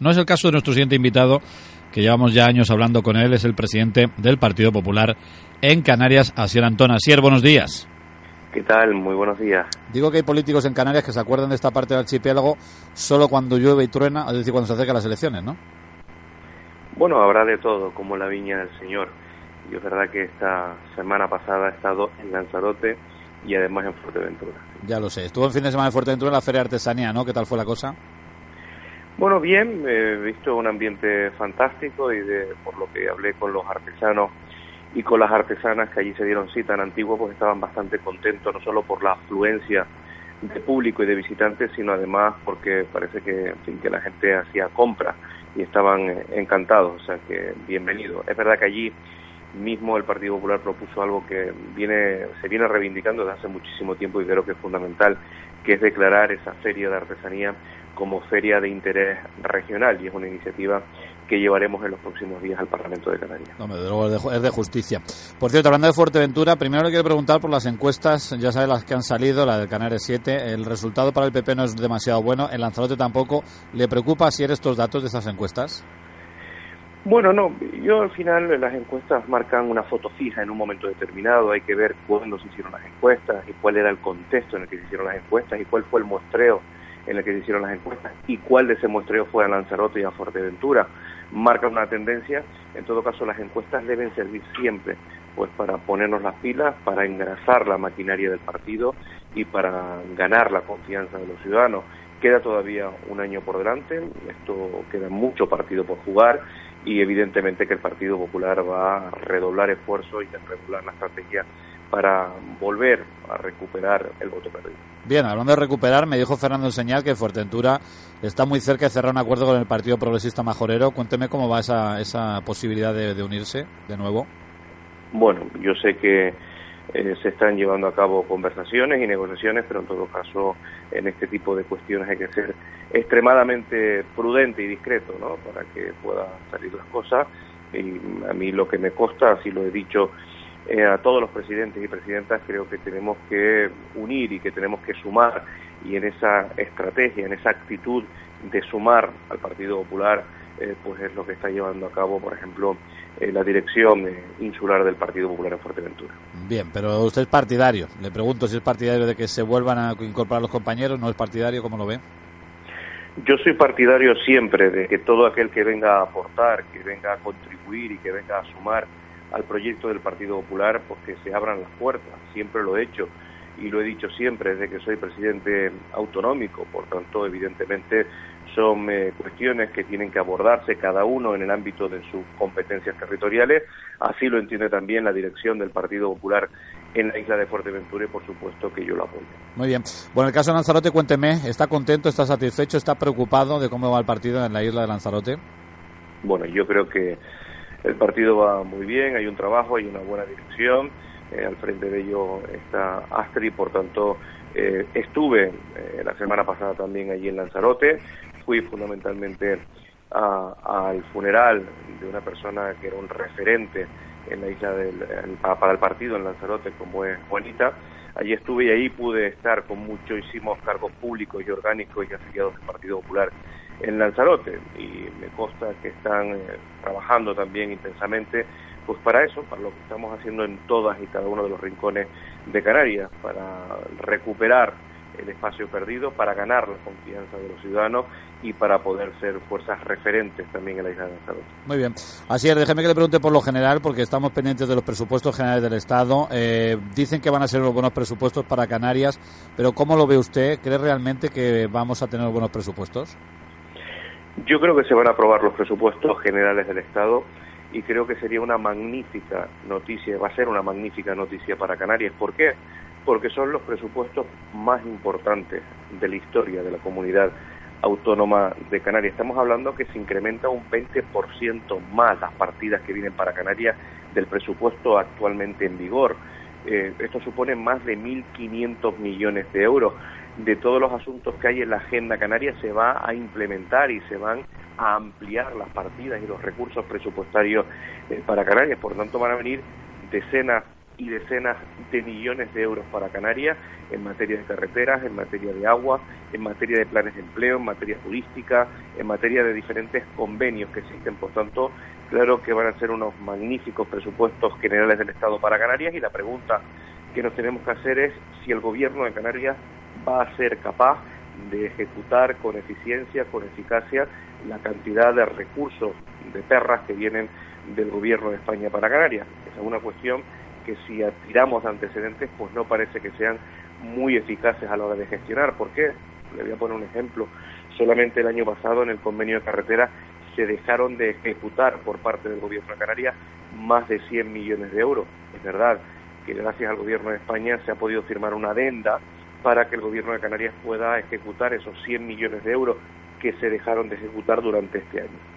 No es el caso de nuestro siguiente invitado, que llevamos ya años hablando con él, es el presidente del Partido Popular en Canarias, Asier Antón. Asier, buenos días. ¿Qué tal? Muy buenos días. Digo que hay políticos en Canarias que se acuerdan de esta parte del archipiélago solo cuando llueve y truena, es decir, cuando se acercan las elecciones, ¿no? Bueno, habrá de todo, como la viña del Señor. Y es verdad que esta semana pasada he estado en Lanzarote y además en Fuerteventura. Ya lo sé. Estuvo el fin de semana en Fuerteventura en la Feria de Artesanía, ¿no? ¿Qué tal fue la cosa? Bueno, bien, he visto un ambiente fantástico y de, por lo que hablé con los artesanos y con las artesanas que allí se dieron cita en Antigua, pues estaban bastante contentos, no solo por la afluencia de público y de visitantes, sino además porque parece que, que la gente hacía compras y estaban eh, encantados, o sea que bienvenido. Es verdad que allí mismo el Partido Popular propuso algo que viene se viene reivindicando desde hace muchísimo tiempo y creo que es fundamental, que es declarar esa feria de artesanía como feria de interés regional y es una iniciativa que llevaremos en los próximos días al Parlamento de Canarias. No, desde luego es de justicia. Por cierto, hablando de Fuerteventura, primero le quiero preguntar por las encuestas, ya sabe las que han salido, la del Canarias 7, el resultado para el PP no es demasiado bueno, en Lanzarote tampoco. ¿Le preocupa si eres estos datos de estas encuestas? Bueno, no, yo al final las encuestas marcan una foto fija en un momento determinado, hay que ver cuándo se hicieron las encuestas y cuál era el contexto en el que se hicieron las encuestas y cuál fue el muestreo en el que se hicieron las encuestas y cuál de ese muestreo fue a Lanzarote y a Fuerteventura. Marca una tendencia, en todo caso las encuestas deben servir siempre pues para ponernos las pilas, para engrasar la maquinaria del partido y para ganar la confianza de los ciudadanos. Queda todavía un año por delante, esto queda mucho partido por jugar y evidentemente que el Partido Popular va a redoblar esfuerzos y a redoblar la estrategia para volver a recuperar el voto perdido. Bien, hablando de recuperar, me dijo Fernando Señal que Fuerteventura está muy cerca de cerrar un acuerdo con el Partido Progresista Majorero. Cuénteme cómo va esa, esa posibilidad de, unirse de nuevo. Bueno, yo sé que eh, se están llevando a cabo conversaciones y negociaciones, pero en todo caso en este tipo de cuestiones hay que ser extremadamente prudente y discreto, ¿no? Para que puedan salir las cosas. Y a mí lo que me consta, así lo he dicho eh, a todos los presidentes y presidentas creo que tenemos que unir y que tenemos que sumar y en esa estrategia, en esa actitud de sumar al Partido Popular, eh, pues es lo que está llevando a cabo, por ejemplo, eh, la dirección insular del Partido Popular en Fuerteventura. Bien, pero usted es partidario. Le pregunto si es partidario de que se vuelvan a incorporar los compañeros, ¿no es partidario? ¿Cómo lo ve? Yo soy partidario siempre de que todo aquel que venga a aportar, que venga a contribuir y que venga a sumar al proyecto del Partido Popular porque se abran las puertas. Siempre lo he hecho y lo he dicho siempre desde que soy presidente autonómico. Por tanto, evidentemente son eh, cuestiones que tienen que abordarse cada uno en el ámbito de sus competencias territoriales. Así lo entiende también la dirección del Partido Popular en la isla de Fuerteventura y por supuesto que yo lo apoyo. Muy bien. Bueno, el caso de Lanzarote, cuénteme, ¿está contento, está satisfecho, está preocupado de cómo va el partido en la isla de Lanzarote? Bueno, yo creo que el partido va muy bien, hay un trabajo, hay una buena dirección, eh, al frente de ello está Astri, por tanto eh, estuve eh, la semana pasada también allí en Lanzarote, fui fundamentalmente al funeral de una persona que era un referente en la isla del, para el partido en Lanzarote como es Juanita, allí estuve y ahí pude estar con mucho, hicimos cargos públicos y orgánicos y afiliados del Partido Popular en Lanzarote. Y me consta que están eh, trabajando también intensamente pues para eso, para lo que estamos haciendo en todas y cada uno de los rincones de Canarias, para recuperar el espacio perdido, para ganar la confianza de los ciudadanos y para poder ser fuerzas referentes también en la isla de Lanzarote. Muy bien. Así es, déjeme que le pregunte por lo general, porque estamos pendientes de los presupuestos generales del Estado. Eh, dicen que van a ser los buenos presupuestos para Canarias, pero ¿cómo lo ve usted? ¿Cree realmente que vamos a tener buenos presupuestos? Yo creo que se van a aprobar los presupuestos generales del Estado y creo que sería una magnífica noticia, va a ser una magnífica noticia para Canarias. ¿Por qué? Porque son los presupuestos más importantes de la historia de la comunidad Autónoma de Canarias. Estamos hablando que se incrementa un 20% más las partidas que vienen para Canarias del presupuesto actualmente en vigor. Eh, esto supone más de 1.500 millones de euros. De todos los asuntos que hay en la agenda canaria se va a implementar y se van a ampliar las partidas y los recursos presupuestarios eh, para Canarias. Por tanto, van a venir decenas y decenas de millones de euros para Canarias en materia de carreteras, en materia de agua, en materia de planes de empleo, en materia turística, en materia de diferentes convenios que existen. Por tanto, claro que van a ser unos magníficos presupuestos generales del Estado para Canarias y la pregunta que nos tenemos que hacer es si el gobierno de Canarias va a ser capaz de ejecutar con eficiencia, con eficacia, la cantidad de recursos de perras que vienen del gobierno de España para Canarias. Esa es una cuestión que si tiramos antecedentes, pues no parece que sean muy eficaces a la hora de gestionar. ¿Por qué? Le voy a poner un ejemplo. Solamente el año pasado en el convenio de carretera se dejaron de ejecutar por parte del gobierno de Canarias más de 100 millones de euros. Es verdad que gracias al gobierno de España se ha podido firmar una adenda para que el gobierno de Canarias pueda ejecutar esos 100 millones de euros que se dejaron de ejecutar durante este año.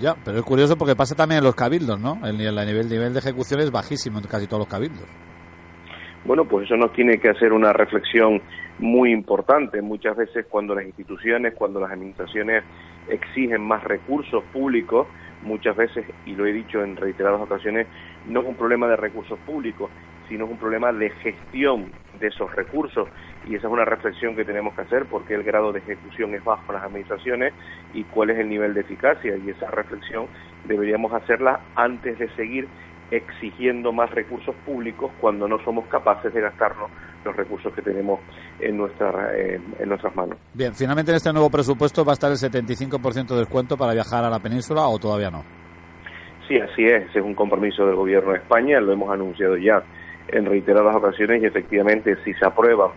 Ya, pero es curioso porque pasa también en los cabildos, ¿no? El, el, nivel, nivel de ejecución es bajísimo en casi todos los cabildos. Bueno, pues eso nos tiene que hacer una reflexión muy importante. Muchas veces cuando las instituciones, cuando las administraciones exigen más recursos públicos, muchas veces, y lo he dicho en reiteradas ocasiones, no es un problema de recursos públicos, sino es un problema de gestión de esos recursos. Y esa es una reflexión que tenemos que hacer, porque el grado de ejecución es bajo en las administraciones y cuál es el nivel de eficacia. Y esa reflexión deberíamos hacerla antes de seguir exigiendo más recursos públicos cuando no somos capaces de gastarnos los recursos que tenemos en, nuestra, eh, en nuestras manos. Bien, finalmente en este nuevo presupuesto va a estar el 75% de descuento para viajar a la península o todavía no. Sí, así es, es un compromiso del Gobierno de España, lo hemos anunciado ya en reiteradas ocasiones y efectivamente si se aprueban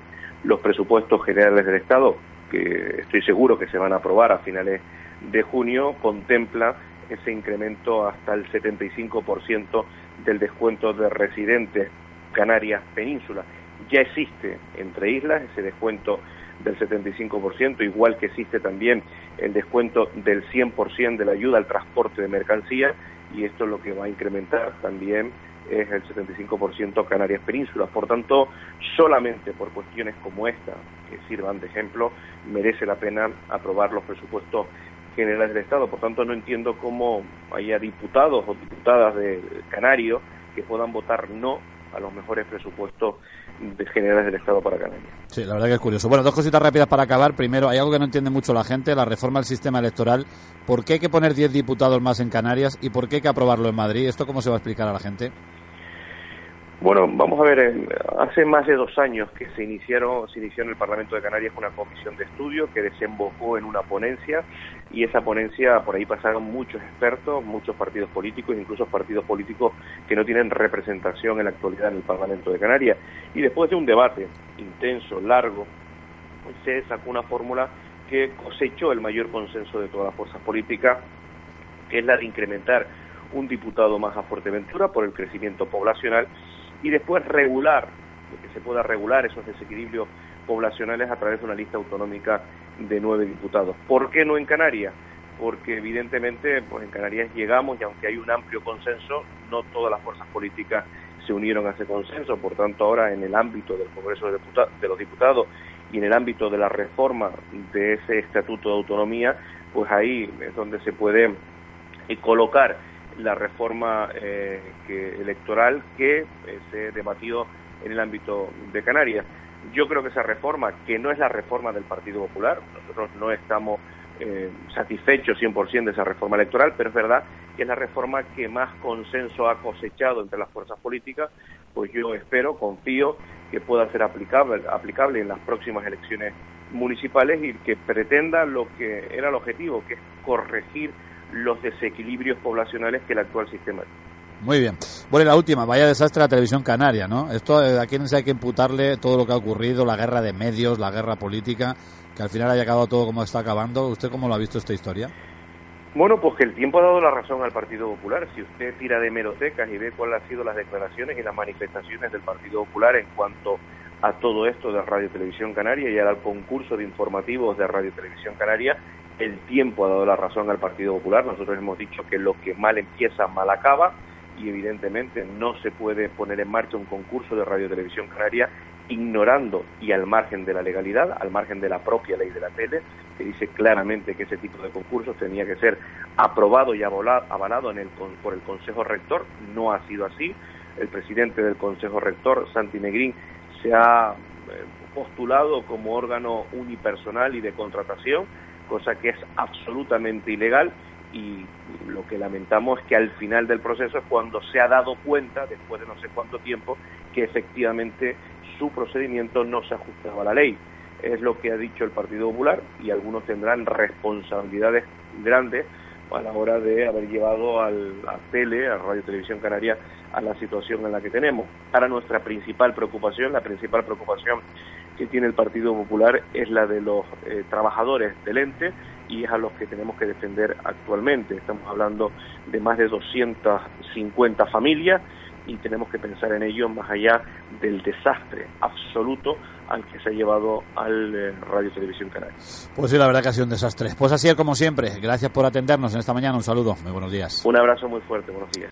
los presupuestos generales del Estado, que estoy seguro que se van a aprobar a finales de junio, contempla ese incremento hasta el 75% del descuento de residentes Canarias Península. Ya existe entre islas ese descuento del 75%, igual que existe también el descuento del 100% de la ayuda al transporte de mercancías y esto es lo que va a incrementar también es el 75% Canarias Península. Por tanto, solamente por cuestiones como esta, que sirvan de ejemplo, merece la pena aprobar los presupuestos generales del Estado. Por tanto, no entiendo cómo haya diputados o diputadas de Canario que puedan votar no a los mejores presupuestos generales del Estado para Canarias. Sí, la verdad que es curioso. Bueno, dos cositas rápidas para acabar. Primero, hay algo que no entiende mucho la gente, la reforma del sistema electoral. ¿Por qué hay que poner 10 diputados más en Canarias y por qué hay que aprobarlo en Madrid? ¿Esto cómo se va a explicar a la gente? Bueno, vamos a ver, hace más de dos años que se iniciaron, se inició en el Parlamento de Canarias una comisión de estudio que desembocó en una ponencia y esa ponencia por ahí pasaron muchos expertos, muchos partidos políticos, incluso partidos políticos que no tienen representación en la actualidad en el Parlamento de Canarias. Y después de un debate intenso, largo, se sacó una fórmula que cosechó el mayor consenso de todas las fuerzas políticas, que es la de incrementar un diputado más a Fuerteventura por el crecimiento poblacional y después regular, que se pueda regular esos desequilibrios poblacionales a través de una lista autonómica de nueve diputados. ¿Por qué no en Canarias? Porque evidentemente pues en Canarias llegamos y aunque hay un amplio consenso, no todas las fuerzas políticas se unieron a ese consenso. Por tanto, ahora en el ámbito del Congreso de, de los Diputados y en el ámbito de la reforma de ese Estatuto de Autonomía, pues ahí es donde se puede eh, colocar la reforma eh, que, electoral que eh, se debatió en el ámbito de Canarias. Yo creo que esa reforma, que no es la reforma del Partido Popular, nosotros no estamos eh, satisfechos 100% de esa reforma electoral, pero es verdad que es la reforma que más consenso ha cosechado entre las fuerzas políticas, pues yo espero, confío que pueda ser aplicable, aplicable en las próximas elecciones municipales y que pretenda lo que era el objetivo, que es corregir los desequilibrios poblacionales que el actual sistema Muy bien. Bueno, y la última, vaya desastre la televisión canaria, ¿no? Esto, eh, ¿a quién se hay que imputarle todo lo que ha ocurrido, la guerra de medios, la guerra política, que al final haya acabado todo como está acabando? ¿Usted cómo lo ha visto esta historia? Bueno, pues que el tiempo ha dado la razón al Partido Popular. Si usted tira de merotecas y ve cuáles han sido las declaraciones y las manifestaciones del Partido Popular en cuanto a todo esto de Radio Televisión Canaria y al concurso de informativos de Radio Televisión Canaria. El tiempo ha dado la razón al Partido Popular. Nosotros hemos dicho que lo que mal empieza, mal acaba y evidentemente no se puede poner en marcha un concurso de Radio Televisión Canaria ignorando y al margen de la legalidad, al margen de la propia ley de la tele, que dice claramente que ese tipo de concursos tenía que ser aprobado y avalado en el, por el Consejo Rector. No ha sido así. El presidente del Consejo Rector, Santi Negrín, se ha eh, postulado como órgano unipersonal y de contratación, cosa que es absolutamente ilegal y lo que lamentamos es que al final del proceso es cuando se ha dado cuenta, después de no sé cuánto tiempo, que efectivamente su procedimiento no se ajustaba a la ley. Es lo que ha dicho el Partido Popular y algunos tendrán responsabilidades grandes a la hora de haber llevado al, a Tele, a Radio Televisión Canaria, a la situación en la que tenemos. Para nuestra principal preocupación, la principal preocupación que tiene el Partido Popular es la de los eh, trabajadores del ente y es a los que tenemos que defender actualmente. Estamos hablando de más de 250 familias y tenemos que pensar en ello más allá del desastre absoluto al que se ha llevado al eh, Radio Televisión Canaria. Pues sí, la verdad que ha sido un desastre. Pues así es como siempre. Gracias por atendernos en esta mañana. Un saludo. Muy buenos días. Un abrazo muy fuerte. Buenos días.